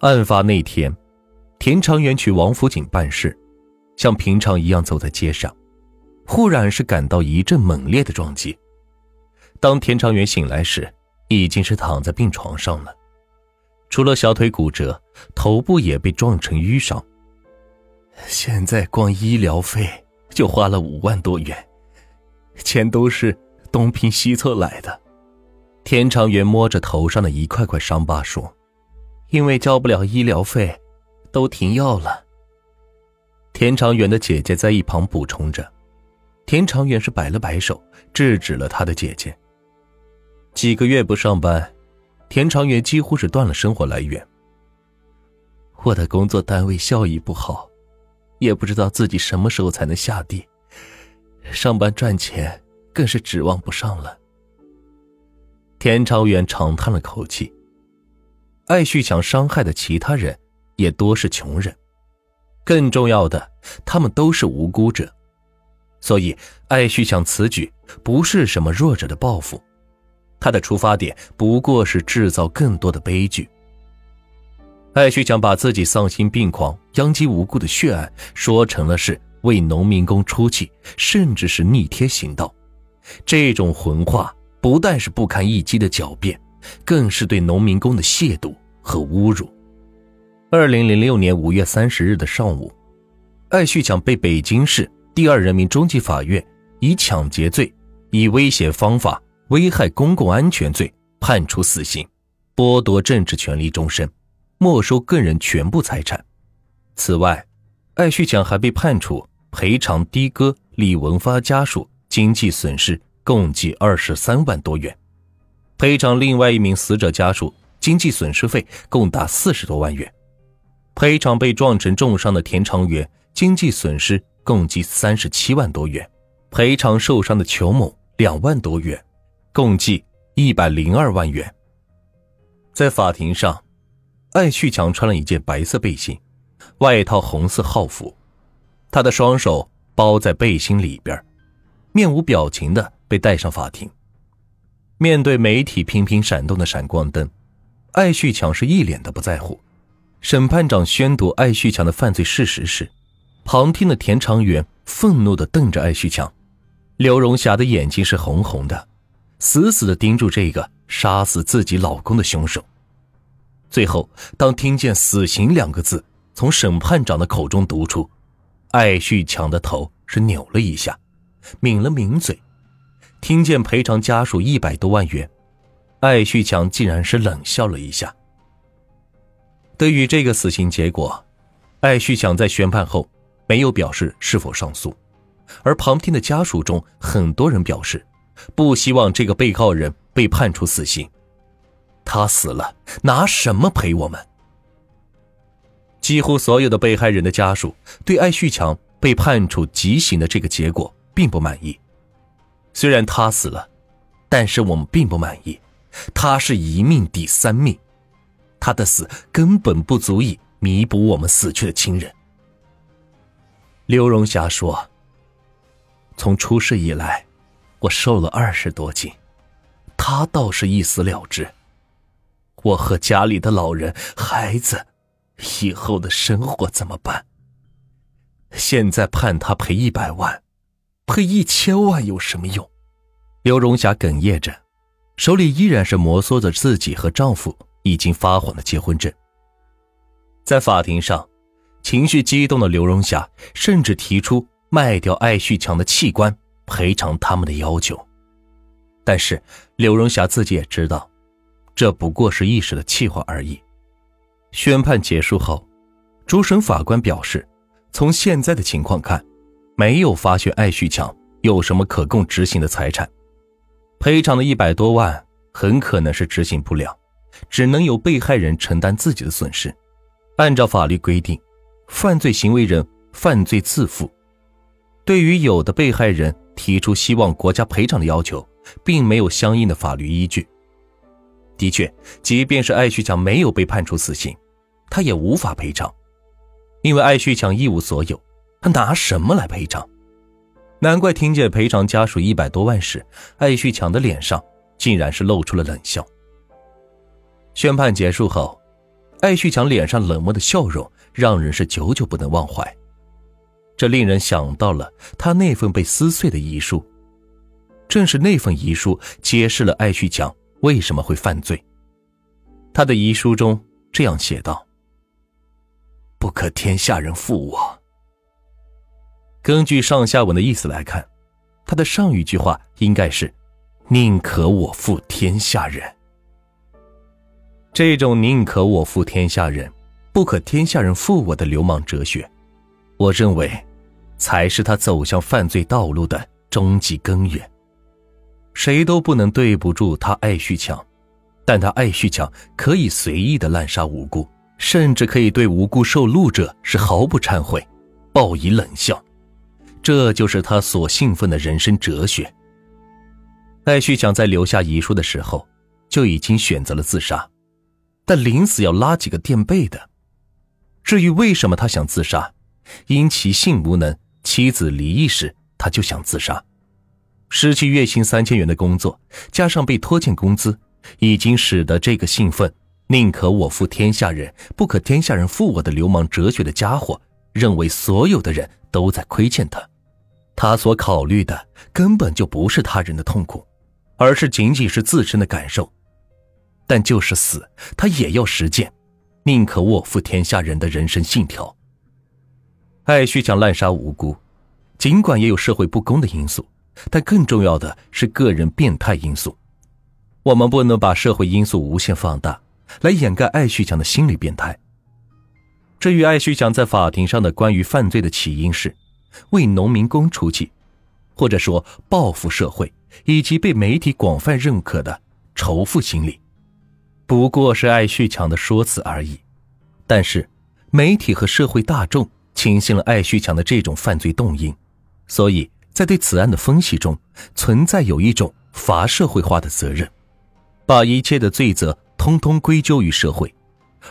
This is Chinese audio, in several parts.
案发那天，田长元去王府井办事，像平常一样走在街上，忽然是感到一阵猛烈的撞击。当田长元醒来时，已经是躺在病床上了，除了小腿骨折，头部也被撞成淤伤。现在光医疗费就花了五万多元，钱都是东拼西凑来的。田长元摸着头上的一块块伤疤说。因为交不了医疗费，都停药了。田长远的姐姐在一旁补充着，田长远是摆了摆手，制止了他的姐姐。几个月不上班，田长远几乎是断了生活来源。我的工作单位效益不好，也不知道自己什么时候才能下地，上班赚钱更是指望不上了。田长远长叹了口气。艾旭想伤害的其他人也多是穷人，更重要的，他们都是无辜者，所以艾旭想此举不是什么弱者的报复，他的出发点不过是制造更多的悲剧。艾旭想把自己丧心病狂、殃及无辜的血案说成了是为农民工出气，甚至是逆天行道，这种混话不但是不堪一击的狡辩。更是对农民工的亵渎和侮辱。二零零六年五月三十日的上午，艾旭强被北京市第二人民中级法院以抢劫罪、以危险方法危害公共安全罪判处死刑，剥夺政治权利终身，没收个人全部财产。此外，艾旭强还被判处赔偿的哥李文发家属经济损失共计二十三万多元。赔偿另外一名死者家属经济损失费共达四十多万元，赔偿被撞成重伤的田长元经济损失共计三十七万多元，赔偿受伤的裘某两万多元，共计一百零二万元。在法庭上，艾旭强穿了一件白色背心，外套红色号服，他的双手包在背心里边，面无表情的被带上法庭。面对媒体频频闪动的闪光灯，艾旭强是一脸的不在乎。审判长宣读艾旭强的犯罪事实时，旁听的田长元愤怒的瞪着艾旭强，刘荣霞的眼睛是红红的，死死的盯住这个杀死自己老公的凶手。最后，当听见“死刑”两个字从审判长的口中读出，艾旭强的头是扭了一下，抿了抿嘴。听见赔偿家属一百多万元，艾旭强竟然是冷笑了一下。对于这个死刑结果，艾旭强在宣判后没有表示是否上诉，而旁听的家属中很多人表示不希望这个被告人被判处死刑。他死了，拿什么赔我们？几乎所有的被害人的家属对艾旭强被判处极刑的这个结果并不满意。虽然他死了，但是我们并不满意。他是一命抵三命，他的死根本不足以弥补我们死去的亲人。刘荣霞说：“从出事以来，我瘦了二十多斤，他倒是一死了之。我和家里的老人、孩子，以后的生活怎么办？现在判他赔一百万。”赔一千万有什么用？刘荣霞哽咽着，手里依然是摩挲着自己和丈夫已经发黄的结婚证。在法庭上，情绪激动的刘荣霞甚至提出卖掉艾旭强的器官赔偿他们的要求。但是刘荣霞自己也知道，这不过是一时的气话而已。宣判结束后，主审法官表示，从现在的情况看。没有发现艾旭强有什么可供执行的财产，赔偿的一百多万很可能是执行不了，只能由被害人承担自己的损失。按照法律规定，犯罪行为人犯罪自负。对于有的被害人提出希望国家赔偿的要求，并没有相应的法律依据。的确，即便是艾旭强没有被判处死刑，他也无法赔偿，因为艾旭强一无所有。他拿什么来赔偿？难怪听见赔偿家属一百多万时，艾旭强的脸上竟然是露出了冷笑。宣判结束后，艾旭强脸上冷漠的笑容让人是久久不能忘怀。这令人想到了他那份被撕碎的遗书，正是那份遗书揭示了艾旭强为什么会犯罪。他的遗书中这样写道：“不可天下人负我。”根据上下文的意思来看，他的上一句话应该是“宁可我负天下人”。这种“宁可我负天下人，不可天下人负我”的流氓哲学，我认为。才是他走向犯罪道路的终极根源。谁都不能对不住他爱旭强，但他爱旭强可以随意的滥杀无辜，甚至可以对无辜受戮者是毫不忏悔，报以冷笑。这就是他所信奉的人生哲学。艾旭强在留下遗书的时候就已经选择了自杀，但临死要拉几个垫背的。至于为什么他想自杀，因其性无能。妻子离异时，他就想自杀。失去月薪三千元的工作，加上被拖欠工资，已经使得这个信奉“宁可我负天下人，不可天下人负我”的流氓哲学的家伙，认为所有的人都在亏欠他。他所考虑的根本就不是他人的痛苦，而是仅仅是自身的感受。但就是死，他也要实践“宁可我负天下人”的人生信条。艾旭强滥杀无辜，尽管也有社会不公的因素，但更重要的是个人变态因素。我们不能把社会因素无限放大，来掩盖艾旭强的心理变态。至于艾旭强在法庭上的关于犯罪的起因是为农民工出气，或者说报复社会，以及被媒体广泛认可的仇富心理，不过是艾旭强的说辞而已。但是，媒体和社会大众。轻信了艾旭强的这种犯罪动因，所以在对此案的分析中，存在有一种罚社会化的责任，把一切的罪责通通归咎于社会，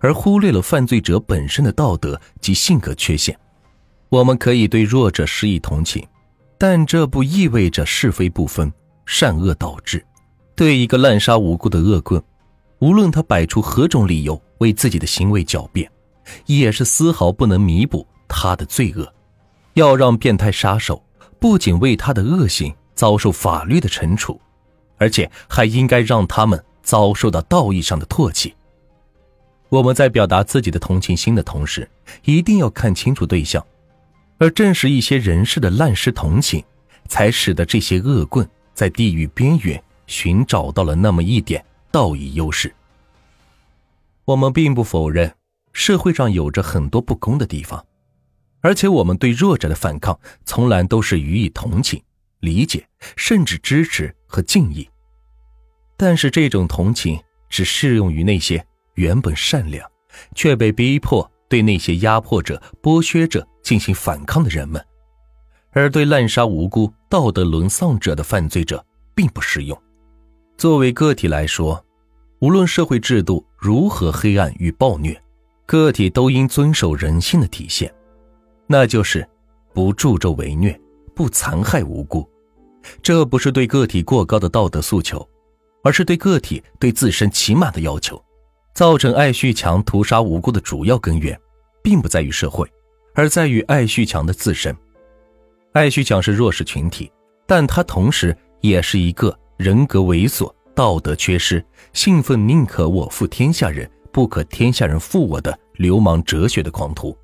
而忽略了犯罪者本身的道德及性格缺陷。我们可以对弱者施以同情，但这不意味着是非不分、善恶倒置。对一个滥杀无辜的恶棍，无论他摆出何种理由为自己的行为狡辩，也是丝毫不能弥补。他的罪恶，要让变态杀手不仅为他的恶行遭受法律的惩处，而且还应该让他们遭受到道义上的唾弃。我们在表达自己的同情心的同时，一定要看清楚对象，而正是一些人士的滥施同情，才使得这些恶棍在地狱边缘寻找到了那么一点道义优势。我们并不否认社会上有着很多不公的地方。而且我们对弱者的反抗，从来都是予以同情、理解，甚至支持和敬意。但是这种同情只适用于那些原本善良，却被逼迫对那些压迫者、剥削者进行反抗的人们，而对滥杀无辜、道德沦丧者的犯罪者并不适用。作为个体来说，无论社会制度如何黑暗与暴虐，个体都应遵守人性的体现。那就是不助纣为虐，不残害无辜。这不是对个体过高的道德诉求，而是对个体对自身起码的要求。造成艾旭强屠杀无辜的主要根源，并不在于社会，而在于艾旭强的自身。艾旭强是弱势群体，但他同时也是一个人格猥琐、道德缺失、信奉宁可我负天下人，不可天下人负我的流氓哲学的狂徒。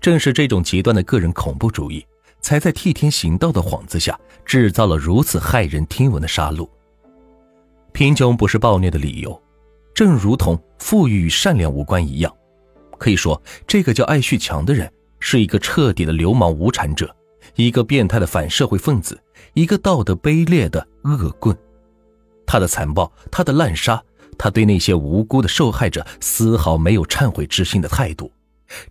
正是这种极端的个人恐怖主义，才在替天行道的幌子下，制造了如此骇人听闻的杀戮。贫穷不是暴虐的理由，正如同富裕与善良无关一样。可以说，这个叫艾旭强的人是一个彻底的流氓无产者，一个变态的反社会分子，一个道德卑劣的恶棍。他的残暴，他的滥杀，他对那些无辜的受害者丝毫没有忏悔之心的态度。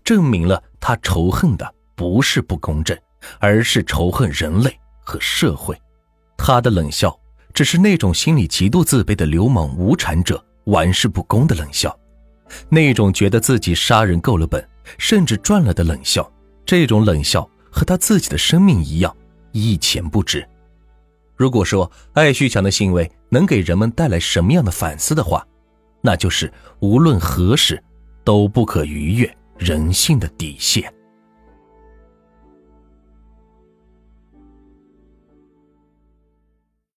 证明了他仇恨的不是不公正，而是仇恨人类和社会。他的冷笑只是那种心里极度自卑的流氓无产者玩世不恭的冷笑，那种觉得自己杀人够了本，甚至赚了的冷笑。这种冷笑和他自己的生命一样一钱不值。如果说艾旭强的行为能给人们带来什么样的反思的话，那就是无论何时。都不可逾越人性的底线。